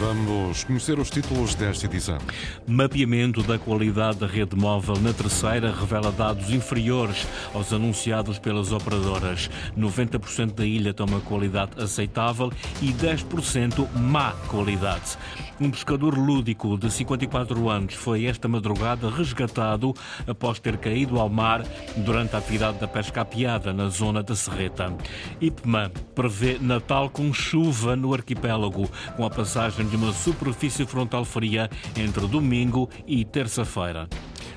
Vamos conhecer os títulos desta edição. Mapeamento da qualidade da rede móvel na terceira revela dados inferiores aos anunciados pelas operadoras. 90% da ilha tem uma qualidade aceitável e 10% má qualidade. Um pescador lúdico de 54 anos foi esta madrugada resgatado após ter caído ao mar durante a atividade da pesca apiada na zona da Serreta. IPMA prevê Natal com chuva no arquipélago, com a passagem de uma superfície frontal fria entre domingo e terça-feira.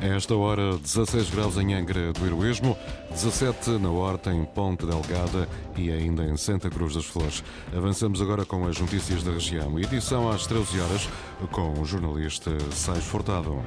A esta hora, 16 graus em Angra do Heroísmo, 17 na Horta, em Ponte Delgada e ainda em Santa Cruz das Flores. Avançamos agora com as notícias da região. Edição às 13 horas com o jornalista Sais Fortado.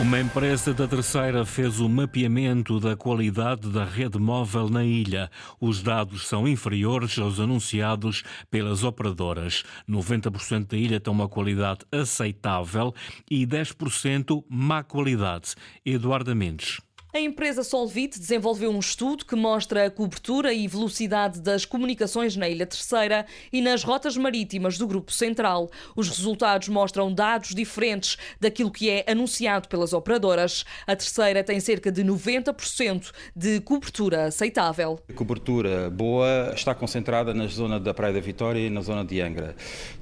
Uma empresa da terceira fez o mapeamento da qualidade da rede móvel na ilha. Os dados são inferiores aos anunciados pelas operadoras. 90% da ilha tem uma qualidade aceitável e 10% má qualidade. Eduardo Mendes. A empresa Solvit desenvolveu um estudo que mostra a cobertura e velocidade das comunicações na Ilha Terceira e nas rotas marítimas do Grupo Central. Os resultados mostram dados diferentes daquilo que é anunciado pelas operadoras. A Terceira tem cerca de 90% de cobertura aceitável. A cobertura boa está concentrada na zona da Praia da Vitória e na zona de Angra.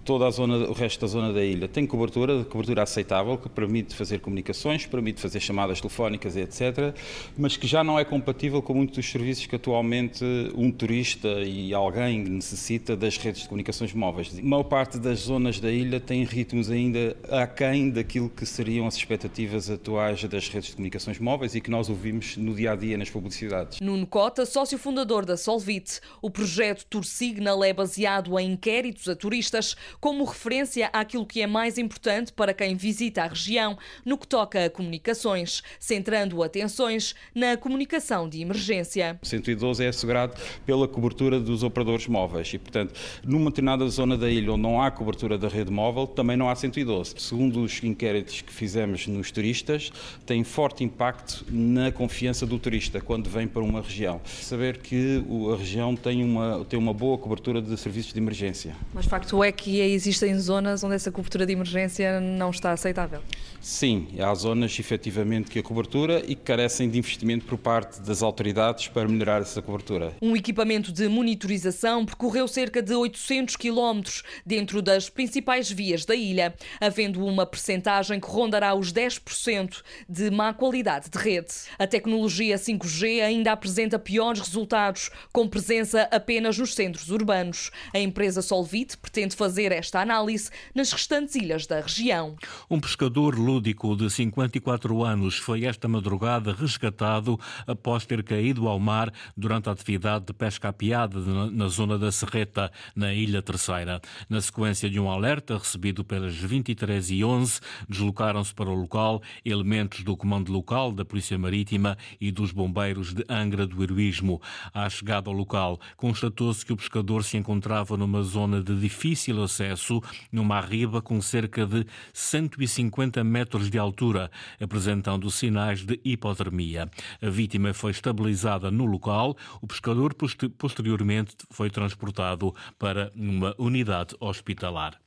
Toda a zona, o resto da zona da ilha tem cobertura, cobertura aceitável, que permite fazer comunicações, permite fazer chamadas telefónicas, etc mas que já não é compatível com muitos dos serviços que atualmente um turista e alguém necessita das redes de comunicações móveis. A maior parte das zonas da ilha tem ritmos ainda aquém daquilo que seriam as expectativas atuais das redes de comunicações móveis e que nós ouvimos no dia a dia nas publicidades. Nuno Cota, sócio fundador da Solvit, o projeto Tour Signal é baseado em inquéritos a turistas como referência àquilo que é mais importante para quem visita a região no que toca a comunicações, centrando atenções na comunicação de emergência. O 112 é assegurado pela cobertura dos operadores móveis e, portanto, numa determinada zona da ilha onde não há cobertura da rede móvel, também não há 112. Segundo os inquéritos que fizemos nos turistas, tem forte impacto na confiança do turista quando vem para uma região. Saber que a região tem uma, tem uma boa cobertura de serviços de emergência. Mas facto é que existem zonas onde essa cobertura de emergência não está aceitável? Sim, há zonas efetivamente que a cobertura e que carecem de investimento por parte das autoridades para melhorar essa cobertura. Um equipamento de monitorização percorreu cerca de 800 quilómetros dentro das principais vias da ilha, havendo uma percentagem que rondará os 10% de má qualidade de rede. A tecnologia 5G ainda apresenta piores resultados, com presença apenas nos centros urbanos. A empresa Solvit pretende fazer esta análise nas restantes ilhas da região. Um pescador lúdico de 54 anos foi esta madrugada resgatado após ter caído ao mar durante a atividade de pesca apiada na zona da Serreta, na Ilha Terceira. Na sequência de um alerta recebido pelas 23 e 11, deslocaram-se para o local elementos do Comando Local da Polícia Marítima e dos Bombeiros de Angra do Heroísmo. À chegada ao local, constatou-se que o pescador se encontrava numa zona de difícil acesso, numa arriba com cerca de 150 metros de altura, apresentando sinais de hipotermia. A vítima foi estabilizada no local. O pescador posteriormente foi transportado para uma unidade hospitalar.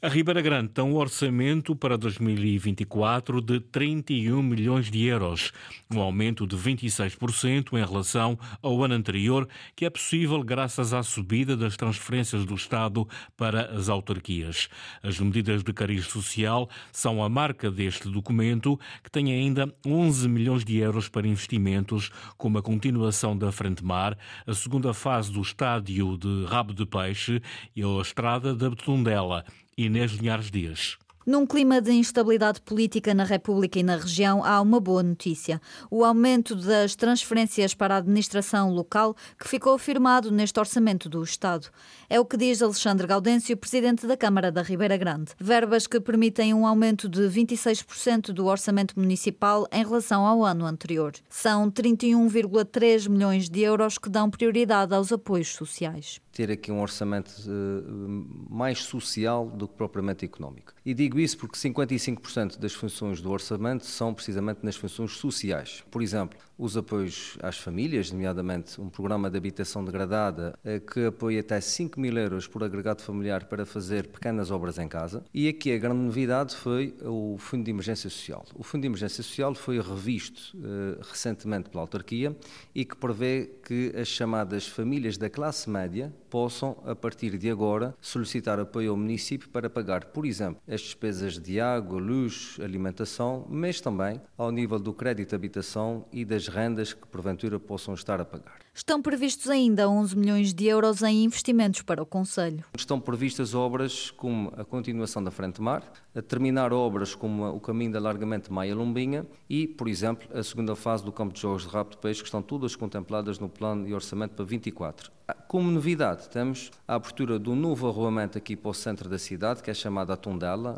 A Ribeira Grande tem um orçamento para 2024 de 31 milhões de euros, um aumento de 26% em relação ao ano anterior, que é possível graças à subida das transferências do Estado para as autarquias. As medidas de cariz social são a marca deste documento, que tem ainda 11 milhões de euros para investimentos, como a continuação da Frente Mar, a segunda fase do estádio de Rabo de Peixe e a estrada da Betundela. Inês Linhares Dias. Num clima de instabilidade política na República e na região, há uma boa notícia: o aumento das transferências para a administração local, que ficou afirmado neste orçamento do Estado. É o que diz Alexandre Gaudêncio, presidente da Câmara da Ribeira Grande. Verbas que permitem um aumento de 26% do orçamento municipal em relação ao ano anterior. São 31,3 milhões de euros que dão prioridade aos apoios sociais ter aqui um orçamento uh, mais social do que propriamente económico. E digo isso porque 55% das funções do orçamento são precisamente nas funções sociais. Por exemplo, os apoios às famílias, nomeadamente um programa de habitação degradada uh, que apoia até 5 mil euros por agregado familiar para fazer pequenas obras em casa. E aqui a grande novidade foi o Fundo de Emergência Social. O Fundo de Emergência Social foi revisto uh, recentemente pela autarquia e que prevê que as chamadas famílias da classe média possam, a partir de agora, solicitar apoio ao município para pagar, por exemplo, as despesas de água, luz, alimentação, mas também ao nível do crédito de habitação e das rendas que porventura possam estar a pagar. Estão previstos ainda 11 milhões de euros em investimentos para o Conselho. Estão previstas obras como a continuação da Frente Mar, a terminar obras como o caminho de alargamento Maia-Lombinha e, por exemplo, a segunda fase do campo de jogos de Rapto de Peixe, que estão todas contempladas no plano de orçamento para 24. Como novidade, temos a abertura do novo arruamento aqui para o centro da cidade, que é chamada a Tondela,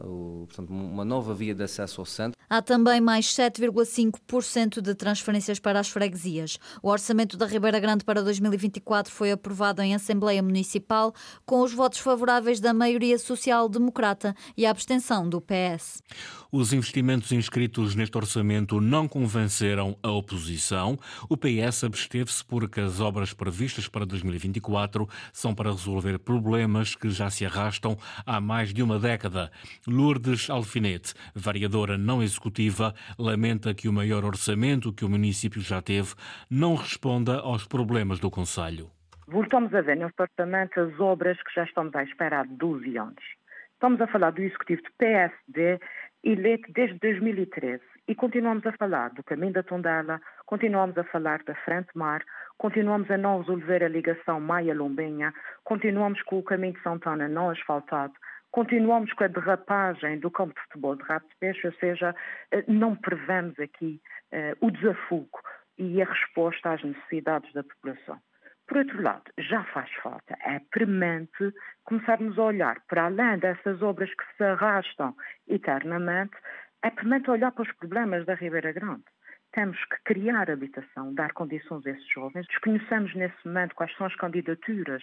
portanto, uma nova via de acesso ao centro. Há também mais 7,5% de transferências para as freguesias. O orçamento da Ribeira Grande para 2024 foi aprovado em Assembleia Municipal com os votos favoráveis da maioria social-democrata e a abstenção do PS. Os investimentos inscritos neste orçamento não convenceram a oposição. O PS absteve-se porque as obras previstas para 2024 são para resolver problemas que já se arrastam há mais de uma década. Lourdes Alfinete, variadora não executiva, lamenta que o maior orçamento que o município já teve não responda aos problemas do Conselho. Voltamos a ver neste orçamento as obras que já estamos à espera há 12 anos. Estamos a falar do executivo de PSD eleito desde 2013 e continuamos a falar do caminho da Tondela, continuamos a falar da Frente Mar, continuamos a não resolver a ligação Maia-Lombinha, continuamos com o caminho de Santana não asfaltado, continuamos com a derrapagem do campo de futebol de Rato de Peixe, ou seja, eh, não prevemos aqui uh, o desafogo e a resposta às necessidades da população. Por outro lado, já faz falta, é premente começarmos a olhar para além dessas obras que se arrastam eternamente, é premente olhar para os problemas da Ribeira Grande. Temos que criar habitação, dar condições a esses jovens. Desconhecemos nesse momento quais são as candidaturas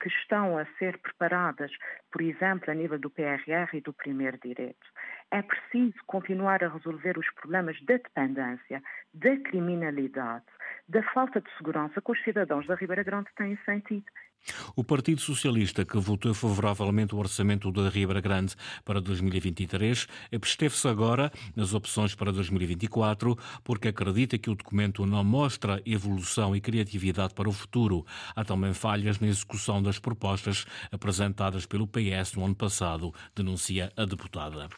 que estão a ser preparadas, por exemplo, a nível do PRR e do primeiro direito. É preciso continuar a resolver os problemas da dependência, da criminalidade, da falta de segurança que os cidadãos da Ribeira Grande têm sentido. O Partido Socialista, que votou favoravelmente o orçamento da Ribeira Grande para 2023, absteve-se agora nas opções para 2024 porque acredita que o documento não mostra evolução e criatividade para o futuro. Há também falhas na execução das propostas apresentadas pelo PS no ano passado, denuncia a deputada.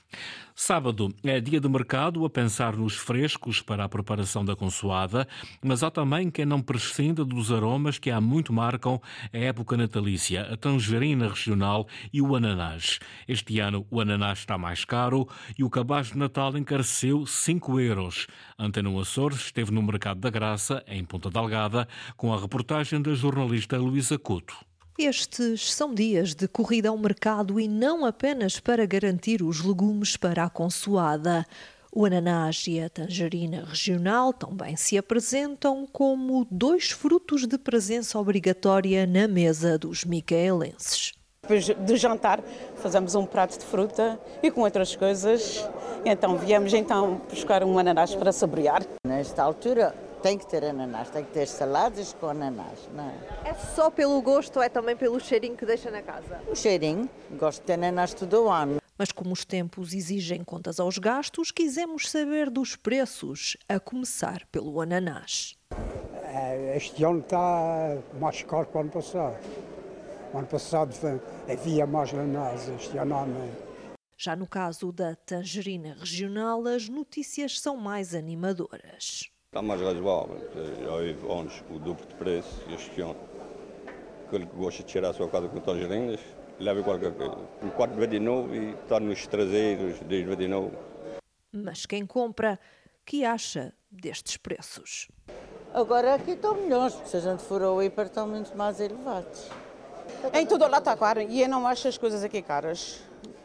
Sábado é dia de mercado a pensar nos frescos para a preparação da consoada, mas há também quem não prescinda dos aromas que há muito marcam a época natalícia, a tangerina regional e o ananás. Este ano o ananás está mais caro e o cabaz de Natal encareceu 5 euros. Antena Açores esteve no Mercado da Graça, em Ponta Delgada, com a reportagem da jornalista Luísa Couto. Estes são dias de corrida ao mercado e não apenas para garantir os legumes para a consoada. O ananás e a tangerina regional também se apresentam como dois frutos de presença obrigatória na mesa dos micaelenses. Depois do jantar fazemos um prato de fruta e com outras coisas. Então viemos então buscar um ananás para saborear. Nesta altura tem que ter ananás, tem que ter saladas com ananás, não é? É só pelo gosto ou é também pelo cheirinho que deixa na casa? O cheirinho, gosto de ter ananás todo o ano. Mas como os tempos exigem contas aos gastos, quisemos saber dos preços, a começar pelo ananás. É, este ano está mais caro que o ano passado. O ano passado havia mais ananás, este ano não. Já no caso da tangerina regional, as notícias são mais animadoras. Está mais razoável, já houve anos o duplo de preço este ano. Aquele que gosta de tirar a sua casa com tangerinas, leva qualquer coisa. Enquanto vê de novo e está nos traseiros, desde de novo. Mas quem compra, que acha destes preços? Agora aqui estão melhores, porque se a gente for ao hiper estão muito mais elevados. Em tudo lá está caro e eu não acho as coisas aqui caras.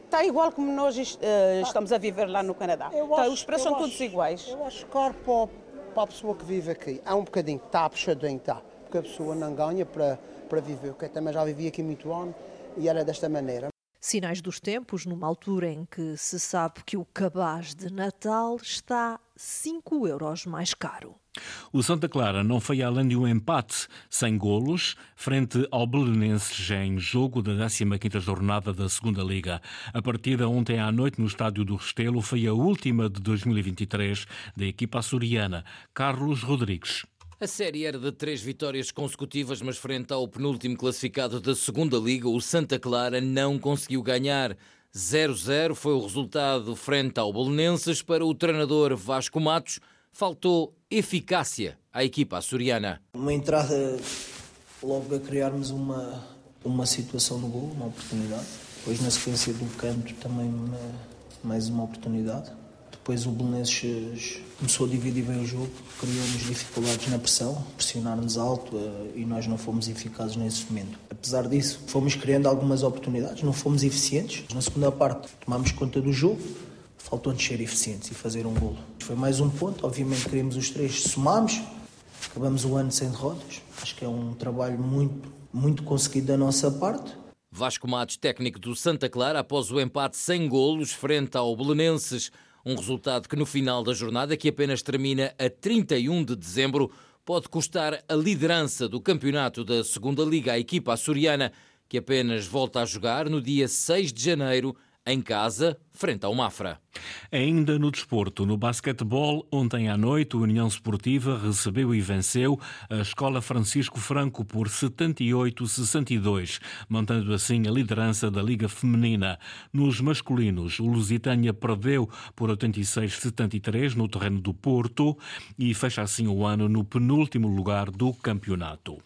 Está igual como nós uh, estamos a viver lá no Canadá. Tá, os preços são acho, todos iguais. Eu acho caro para, para a pessoa que vive aqui. Há um bocadinho, está puxadinho, está. Porque a pessoa não ganha para, para viver. Eu também já vivi aqui muito ano e era desta maneira. Sinais dos tempos, numa altura em que se sabe que o cabaz de Natal está 5 euros mais caro. O Santa Clara não foi além de um empate sem golos frente ao Belenenses em jogo da 15ª jornada da Segunda Liga. A partida ontem à noite no estádio do Restelo foi a última de 2023 da equipa açoriana. Carlos Rodrigues. A série era de três vitórias consecutivas, mas frente ao penúltimo classificado da Segunda Liga, o Santa Clara não conseguiu ganhar. 0-0 foi o resultado frente ao Belenenses para o treinador Vasco Matos. Faltou eficácia à equipa açoriana. Uma entrada logo a criarmos uma, uma situação no gol, uma oportunidade. Depois na sequência do canto também uma, mais uma oportunidade. Depois o Belenenses começou a dividir bem o jogo, criou-nos dificuldades na pressão, pressionar-nos alto eh, e nós não fomos eficazes nesse momento. Apesar disso, fomos criando algumas oportunidades, não fomos eficientes. Na segunda parte, tomámos conta do jogo, faltou-nos ser eficientes e fazer um golo. Foi mais um ponto, obviamente queríamos os três, somámos, acabamos o ano sem derrotas. Acho que é um trabalho muito, muito conseguido da nossa parte. Vasco Matos, técnico do Santa Clara, após o empate sem golos frente ao Belenenses, um resultado que no final da jornada, que apenas termina a 31 de dezembro, pode custar a liderança do campeonato da Segunda Liga à equipa açoriana, que apenas volta a jogar no dia 6 de janeiro em casa, frente ao Mafra. Ainda no desporto, no basquetebol, ontem à noite, a União Esportiva recebeu e venceu a Escola Francisco Franco por 78-62, mantendo assim a liderança da Liga Feminina. Nos masculinos, o Lusitânia perdeu por 86-73 no terreno do Porto e fecha assim o ano no penúltimo lugar do campeonato.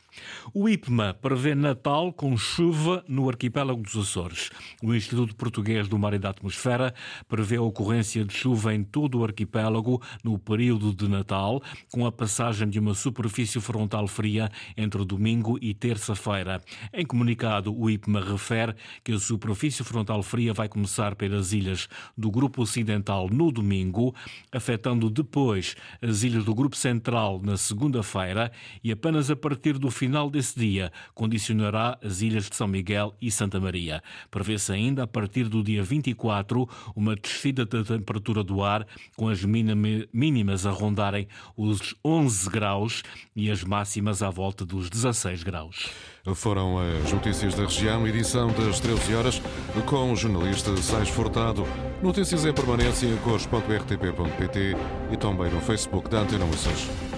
O IPMA prevê Natal com chuva no arquipélago dos Açores. O Instituto Português do Mar e da Atmosfera prevê a ocorrência de chuva em todo o arquipélago no período de Natal, com a passagem de uma superfície frontal fria entre domingo e terça-feira. Em comunicado, o IPMA refere que a superfície frontal fria vai começar pelas ilhas do Grupo Ocidental no domingo, afetando depois as ilhas do Grupo Central na segunda-feira e apenas a partir do final desse dia condicionará as ilhas de São Miguel e Santa Maria. Prevê-se ainda, a partir do dia 24, uma descida da temperatura do ar, com as mínimas a rondarem os 11 graus e as máximas à volta dos 16 graus. Foram as notícias da região, edição das 13 horas, com o jornalista Sais Furtado. Notícias em permanência, cores.rtp.pt e também no Facebook da Antena Moças.